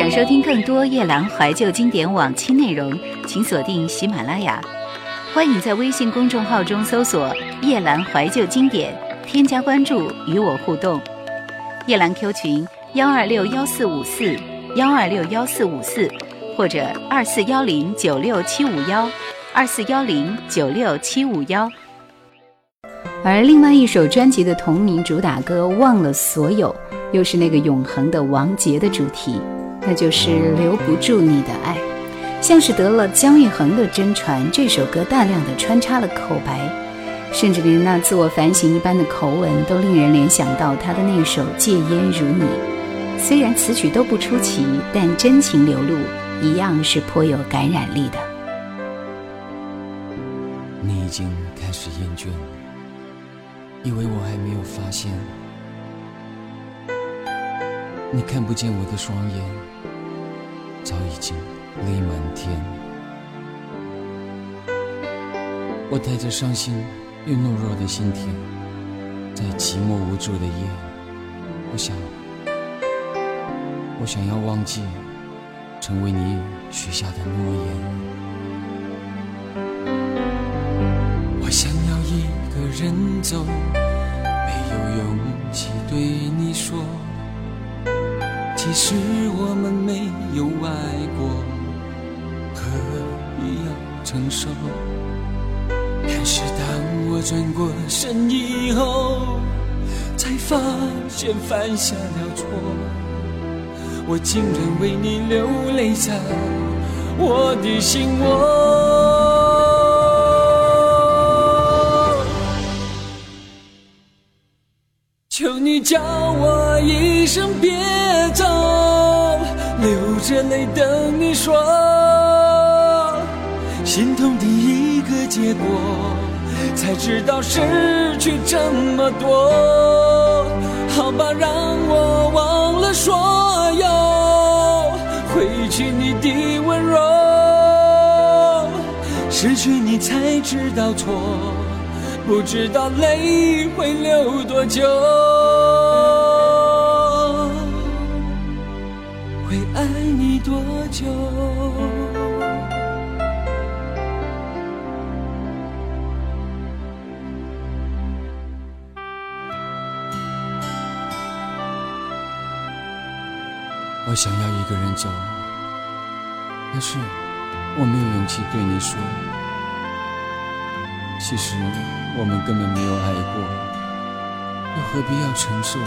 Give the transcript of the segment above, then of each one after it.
想收听更多夜兰怀旧经典往期内容，请锁定喜马拉雅。欢迎在微信公众号中搜索“夜兰怀旧经典”，添加关注与我互动。夜兰 Q 群：幺二六幺四五四幺二六幺四五四，或者二四幺零九六七五幺二四幺零九六七五幺。而另外一首专辑的同名主打歌《忘了所有》，又是那个永恒的王杰的主题，那就是留不住你的爱，像是得了姜育恒的真传。这首歌大量的穿插了口白，甚至连那自我反省一般的口吻，都令人联想到他的那首《戒烟如你》。虽然词曲都不出奇，但真情流露，一样是颇有感染力的。你已经开始厌倦。以为我还没有发现，你看不见我的双眼，早已经泪满天。我带着伤心又懦弱的心田，在寂寞无助的夜，我想，我想要忘记，成为你许下的诺言。我想要一个人走，没有勇气对你说，其实我们没有爱过，何必要承受？但是当我转过身以后，才发现犯下了错，我竟然为你流泪在我的心窝。叫我一声别走，流着泪等你说，心痛的一个结果，才知道失去这么多。好吧，让我忘了所有，回去你的温柔，失去你才知道错，不知道泪会流多久。会爱你多久。我想要一个人走，但是我没有勇气对你说。其实我们根本没有爱过，又何必要承受？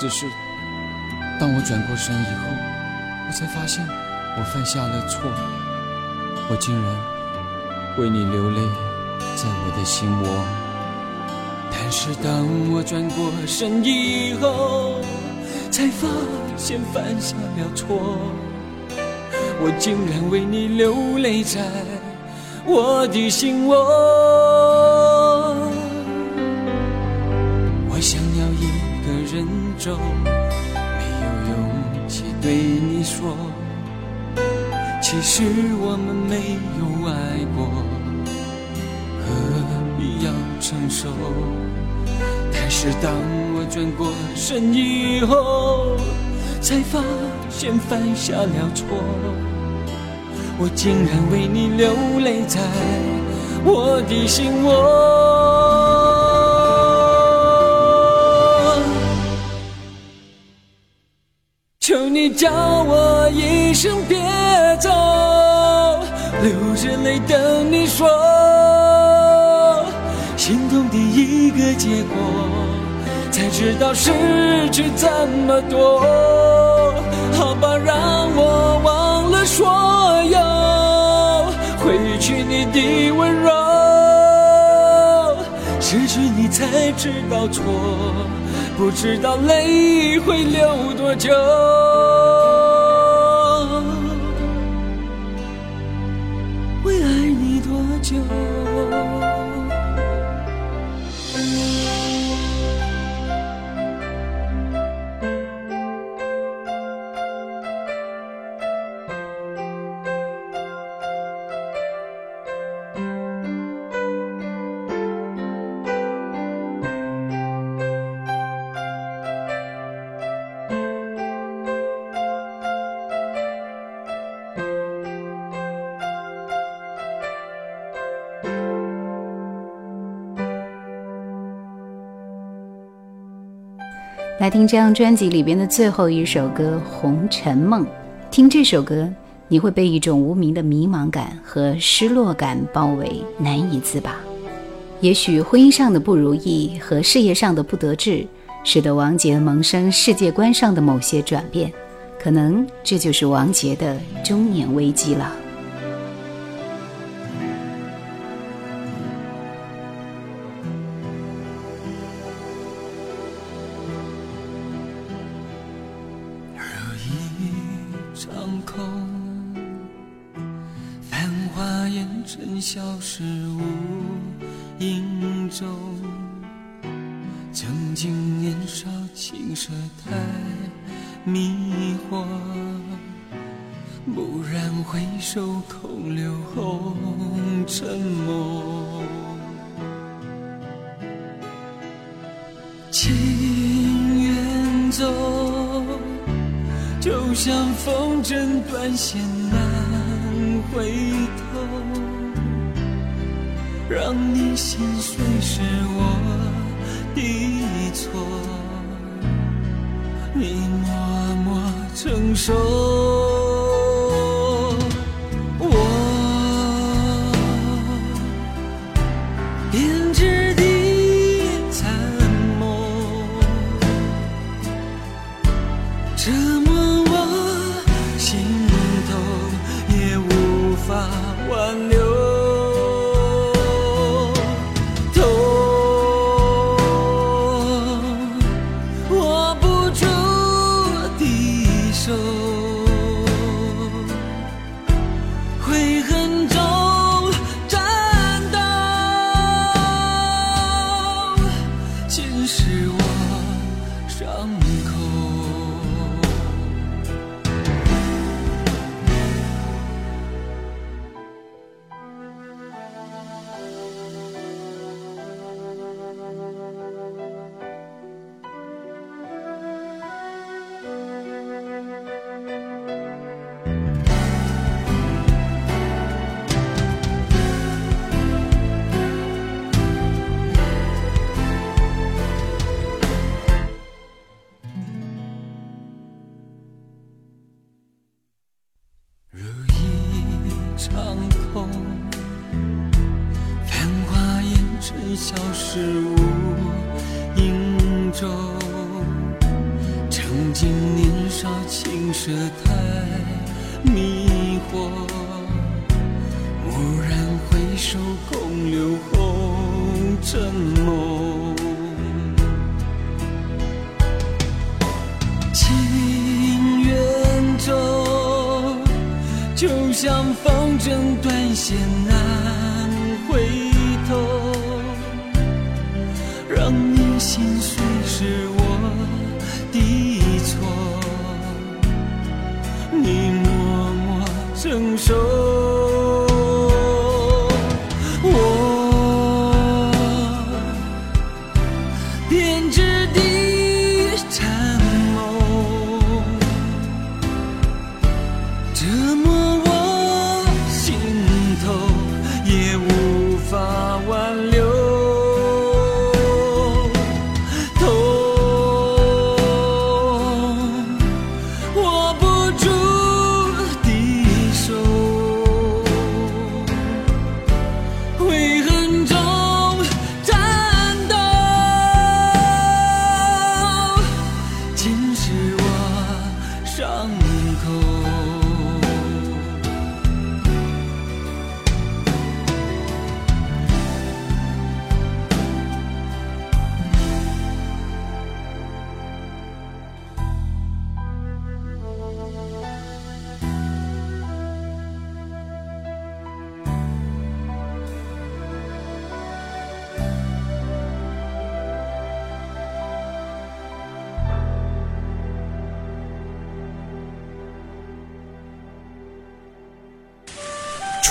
只是当我转过身以后。我才发现，我犯下了错，我竟然为你流泪在我的心窝。但是当我转过身以后，才发现犯下了错，我竟然为你流泪在我的心窝。我想要一个人走。对你说，其实我们没有爱过，何必要承受？但是当我转过身以后，才发现犯下了错，我竟然为你流泪在我的心窝。求你叫我一声别走，流着泪等你说，心痛的一个结果，才知道失去这么多。好吧，让我忘了所有，回去你的温柔，失去你才知道错。不知道泪会流多久，会爱你多久？来听这张专辑里边的最后一首歌《红尘梦》。听这首歌，你会被一种无名的迷茫感和失落感包围，难以自拔。也许婚姻上的不如意和事业上的不得志，使得王杰萌生世界观上的某些转变。可能这就是王杰的中年危机了。回首，空留红尘梦。情远走，就像风筝断线难回头，让你心碎是我的错，你默默承受。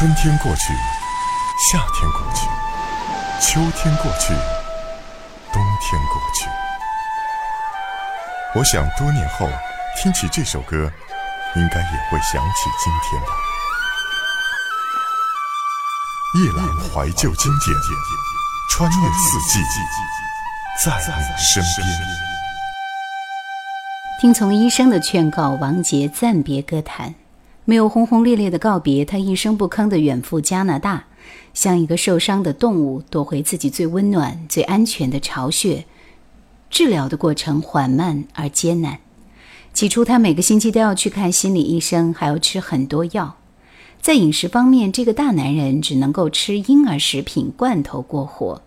春天过去，夏天过去，秋天过去，冬天过去。我想多年后听起这首歌，应该也会想起今天吧。夜阑怀旧经典，穿越四季，在你身边。听从医生的劝告，王杰暂别歌坛，没有轰轰烈烈的告别，他一声不吭的远赴加拿大，像一个受伤的动物，夺回自己最温暖、最安全的巢穴。治疗的过程缓慢而艰难。起初，他每个星期都要去看心理医生，还要吃很多药。在饮食方面，这个大男人只能够吃婴儿食品、罐头过活。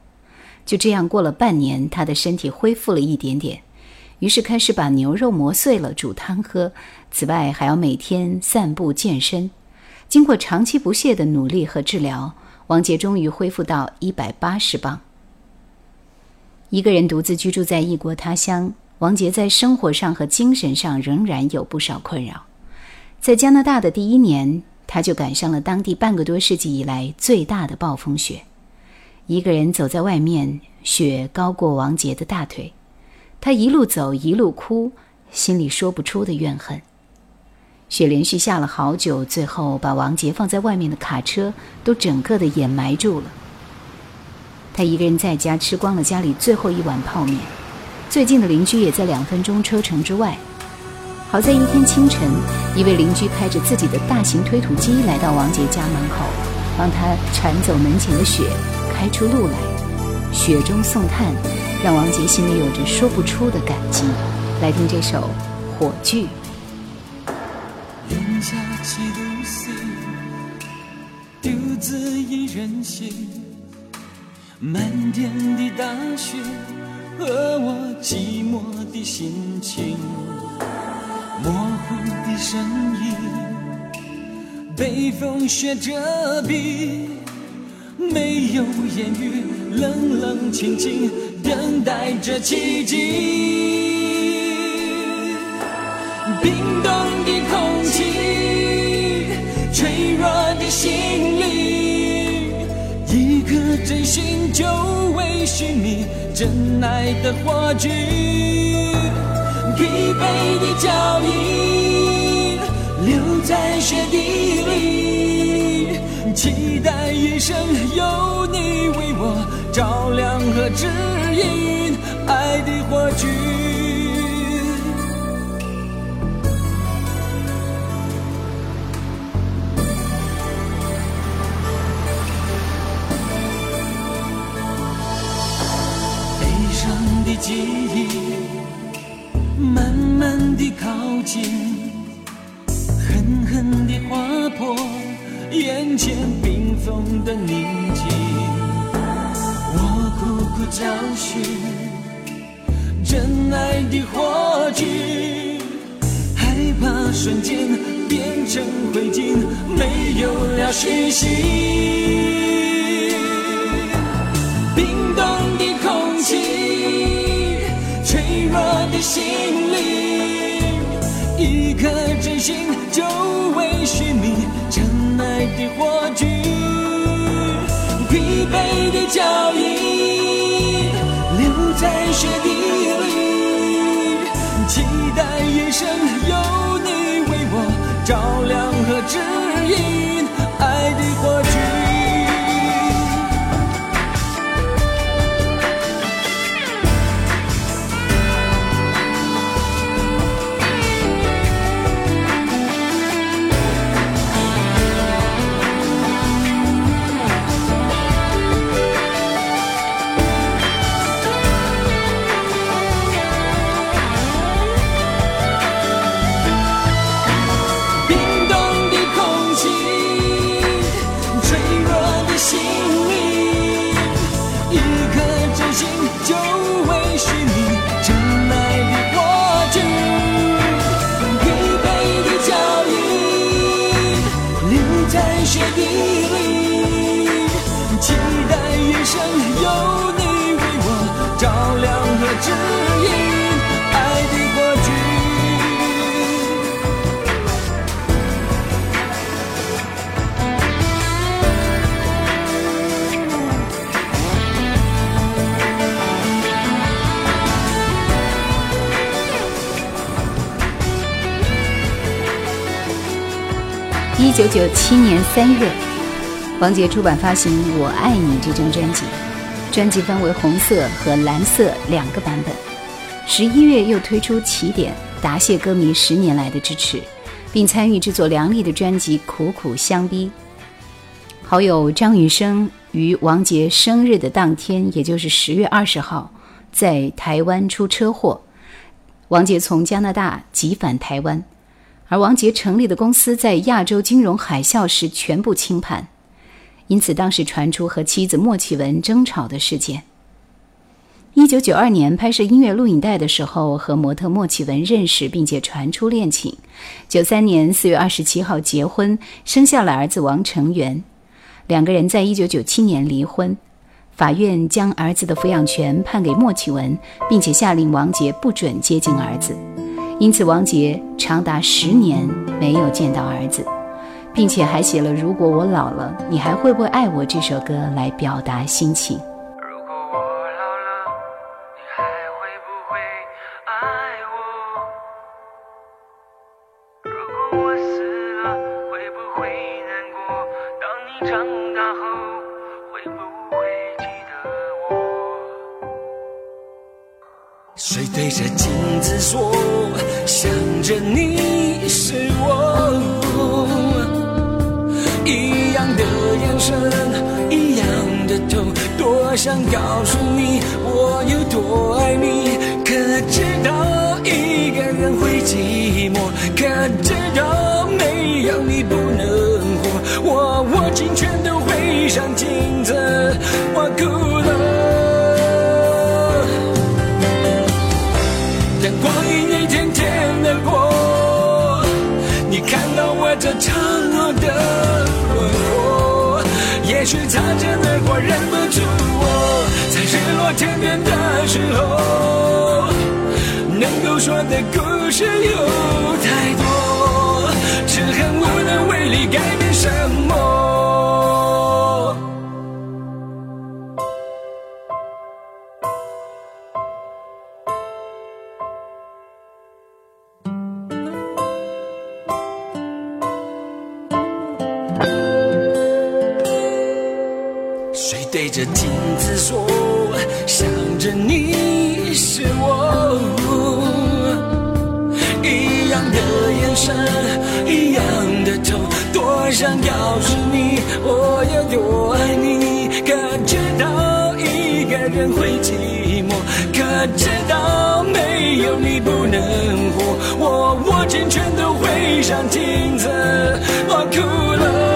就这样过了半年，他的身体恢复了一点点，于是开始把牛肉磨碎了煮汤喝。此外，还要每天散步健身。经过长期不懈的努力和治疗，王杰终于恢复到一百八十磅。一个人独自居住在异国他乡，王杰在生活上和精神上仍然有不少困扰。在加拿大的第一年，他就赶上了当地半个多世纪以来最大的暴风雪。一个人走在外面，雪高过王杰的大腿，他一路走一路哭，心里说不出的怨恨。雪连续下了好久，最后把王杰放在外面的卡车都整个的掩埋住了。他一个人在家吃光了家里最后一碗泡面，最近的邻居也在两分钟车程之外。好在一天清晨，一位邻居开着自己的大型推土机来到王杰家门口，帮他铲走门前的雪，开出路来。雪中送炭，让王杰心里有着说不出的感激。来听这首《火炬》。下七度 C，独自一人行。漫天的大雪和我寂寞的心情，模糊的身影被风雪遮蔽，没有言语，冷冷清清等待着奇迹。冰冻的空气，脆弱的心灵。一颗真心就为寻觅真爱的火炬，疲惫的脚印留在雪地里，期待一生有你为我照亮和指引爱的火炬。悲伤的记忆慢慢地靠近，狠狠地划破眼前冰封的宁静。找寻真爱的火炬，害怕瞬间变成灰烬，没有了讯息。冰冻的空气，脆弱的心灵，一颗真心就为寻觅真爱的火炬，疲惫的脚印在雪地里，期待一生有你为我照亮。一九九七年三月，王杰出版发行《我爱你》这张专辑，专辑分为红色和蓝色两个版本。十一月又推出《起点》，答谢歌迷十年来的支持，并参与制作梁丽的专辑《苦苦相逼》。好友张雨生于王杰生日的当天，也就是十月二十号，在台湾出车祸，王杰从加拿大急返台湾，而王杰成立的公司在亚洲金融海啸时全部清盘，因此当时传出和妻子莫启文争吵的事件。一九九二年拍摄音乐录影带的时候，和模特莫启文认识，并且传出恋情。九三年四月二十七号结婚，生下了儿子王成元。两个人在一九九七年离婚，法院将儿子的抚养权判给莫启文，并且下令王杰不准接近儿子。因此，王杰长达十年没有见到儿子，并且还写了《如果我老了，你还会不会爱我》这首歌来表达心情。谁对着镜子说，想告诉你我有多爱你，可知道一个人会寂寞，可知道没有你不能活，我握紧拳头回上镜子，我哭了。这苍老的时候，能够说的故事有太多，只恨无能为力改变什么。是我，一样的眼神，一样的头，多想告诉你我有多爱你。可知道一个人会寂寞，可知道没有你不能活。我握紧拳头挥上镜子，我哭了。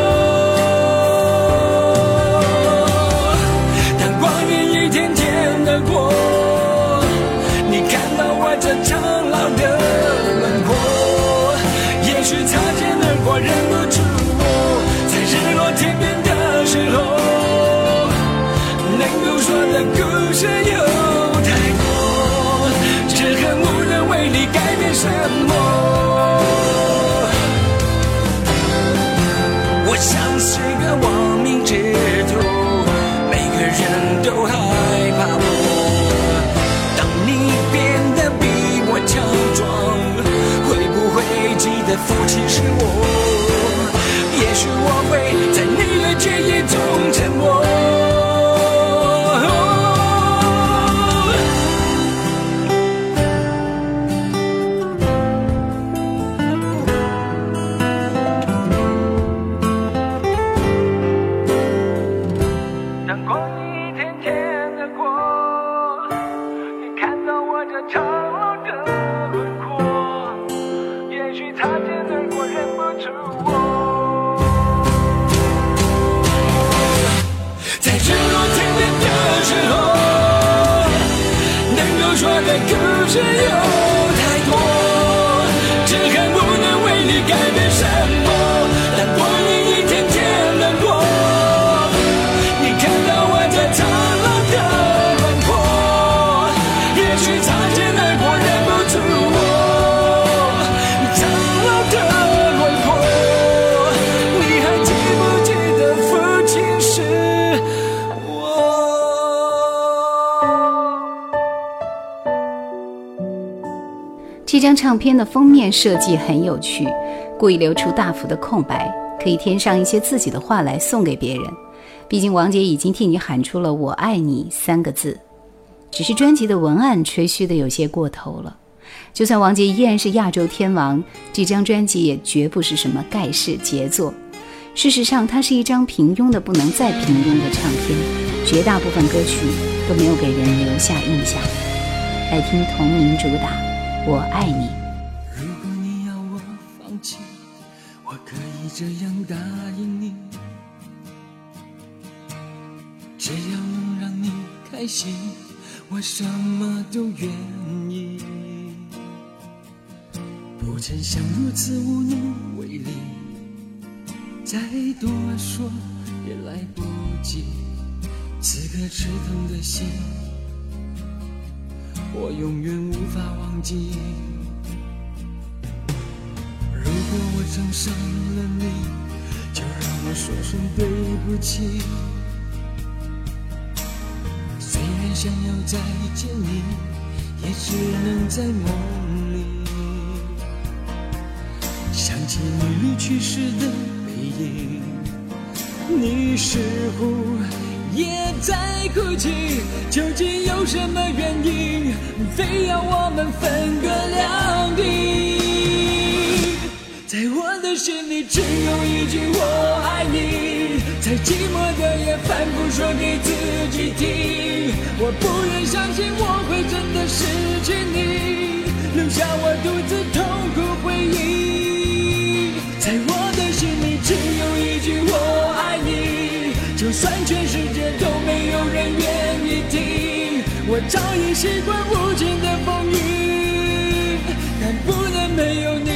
张唱片的封面设计很有趣，故意留出大幅的空白，可以添上一些自己的话来送给别人。毕竟王杰已经替你喊出了“我爱你”三个字，只是专辑的文案吹嘘的有些过头了。就算王杰依然是亚洲天王，这张专辑也绝不是什么盖世杰作。事实上，它是一张平庸的不能再平庸的唱片，绝大部分歌曲都没有给人留下印象。来听同名主打《我爱你》。如果你要我放弃，我可以这样答应你，只要能让你开心，我什么都愿意。不曾想如此无能为力，再多说也来不及，此刻刺痛的心。我永远无法忘记。如果我曾伤了你，就让我说声对不起。虽然想要再见你，也只能在梦里。想起你离去时的背影，你似乎。也在哭泣，究竟有什么原因，非要我们分隔两地？在我的心里只有一句我爱你，在寂寞的夜反复说给自己听。我不愿相信我会真的失去你，留下我独自痛苦回忆。在我的心里只有一句我爱你，就算全世界。都没早已习惯无尽的风雨，但不能没有你。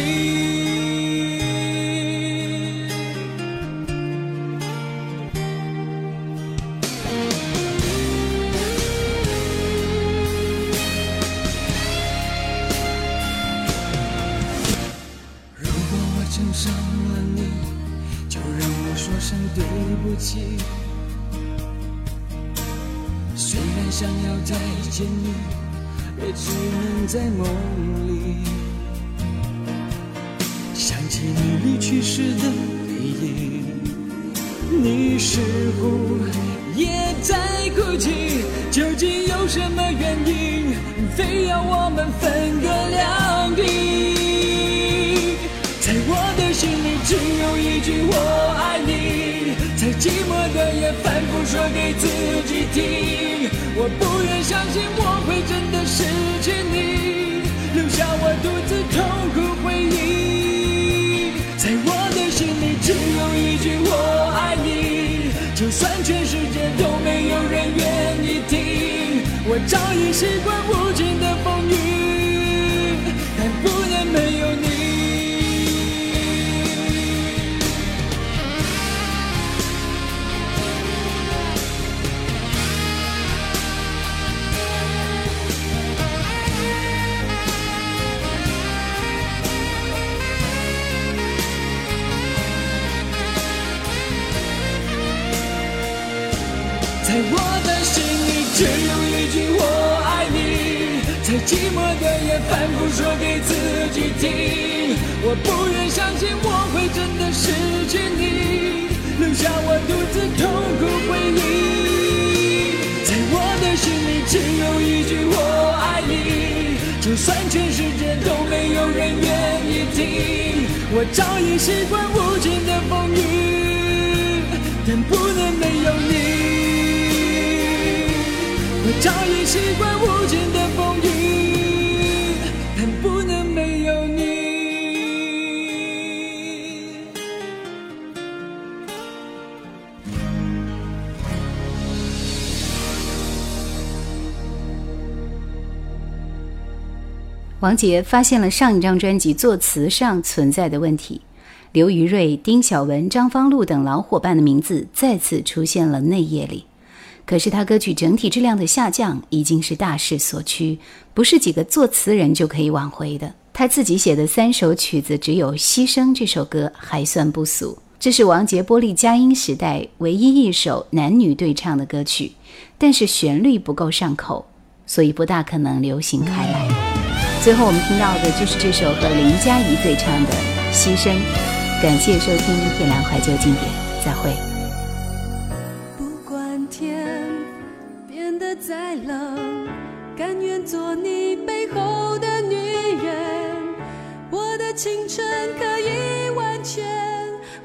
如果我曾伤了你，就让我说声对不起。想要再见你，也只能在梦里。想起你离去时的背影，你似乎也在哭泣。究竟有什么原因，非要我们分隔两地？在我的心里，只有一句我爱你。在寂寞的夜，反复说给自己听。我不愿相信我会真的失去你，留下我独自痛苦回忆。在我的心里只有一句我爱你，就算全世界都没有人愿意听。我早已习惯无尽的风反复说给自己听。我不愿相信我会真的失去你，留下我独自痛苦回忆。在我的心里只有一句我爱你，就算全世界都没有人愿意听，我早已习惯无尽的风雨，但不能没有你。我早已习惯无尽的风雨，王杰发现了上一张专辑作词上存在的问题，刘于瑞、丁晓文、张方路等老伙伴的名字再次出现了内页里。可是他歌曲整体质量的下降已经是大势所趋，不是几个作词人就可以挽回的。他自己写的三首曲子，只有《牺牲》这首歌还算不俗。这是王杰玻璃佳音时代唯一一首男女对唱的歌曲，但是旋律不够上口，所以不大可能流行开来。最后我们听到的就是这首和林佳怡对唱的《牺牲》。感谢收听《夜兰怀旧经典》，再会。不管天变得再冷，甘愿做你背后的女人。我的青春可以完全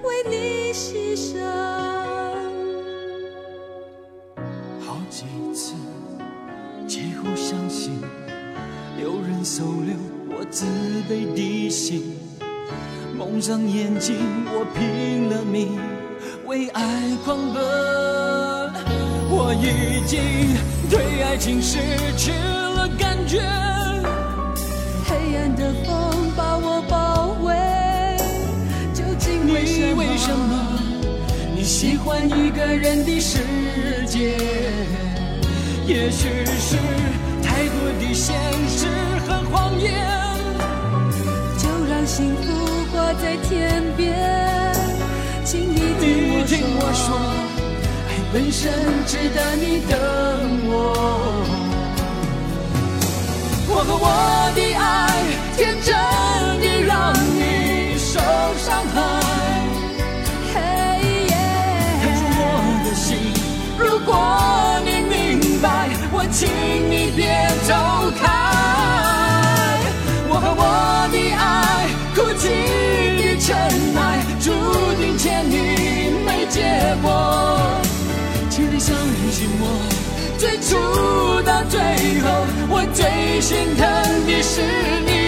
为你牺牲。收留我自卑的心，蒙上眼睛，我拼了命为爱狂奔。我已经对爱情失去了感觉，黑暗的风把我包围，究竟为什么？你为什么你喜欢一个人的世界？也许是太多的现实和谎言。就让幸福挂在天边，请你听我说说，爱本身值得你等我。我和我的爱，天真的让你受伤害。嘿耶看出我的心，如果你明白，我请你别走开。尘埃，注定欠你没结果。请你相信我，最初到最后，我最心疼的是你。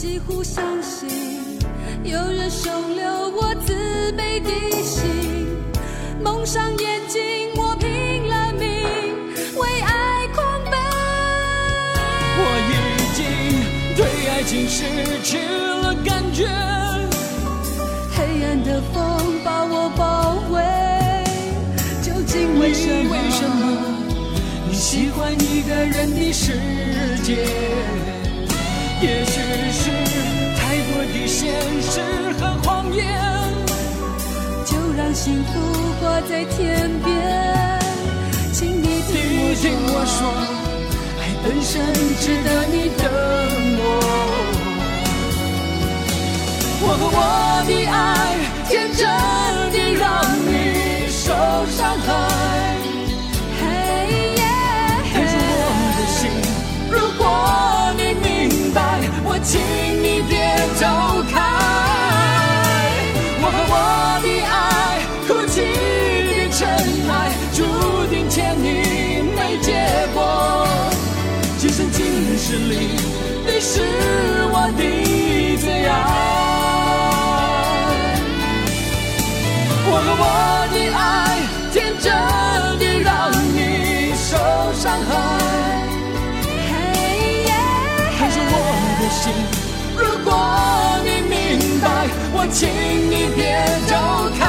几乎相信有人收留我自卑的心，蒙上眼睛，我拼了命为爱狂奔。我已经对爱情失去了感觉，黑暗的风把我包围，究竟为什么？为什么你喜欢一个人的世界？也许是太多的现实和谎言。就让幸福挂在天边，请你听听我说，爱本身值得你等我。我和我的爱，天真的让你受伤今世里，你是我的最爱。我和我的爱，天真的让你受伤害。嘿耶，看出我的心，如果你明白，我请你别走开。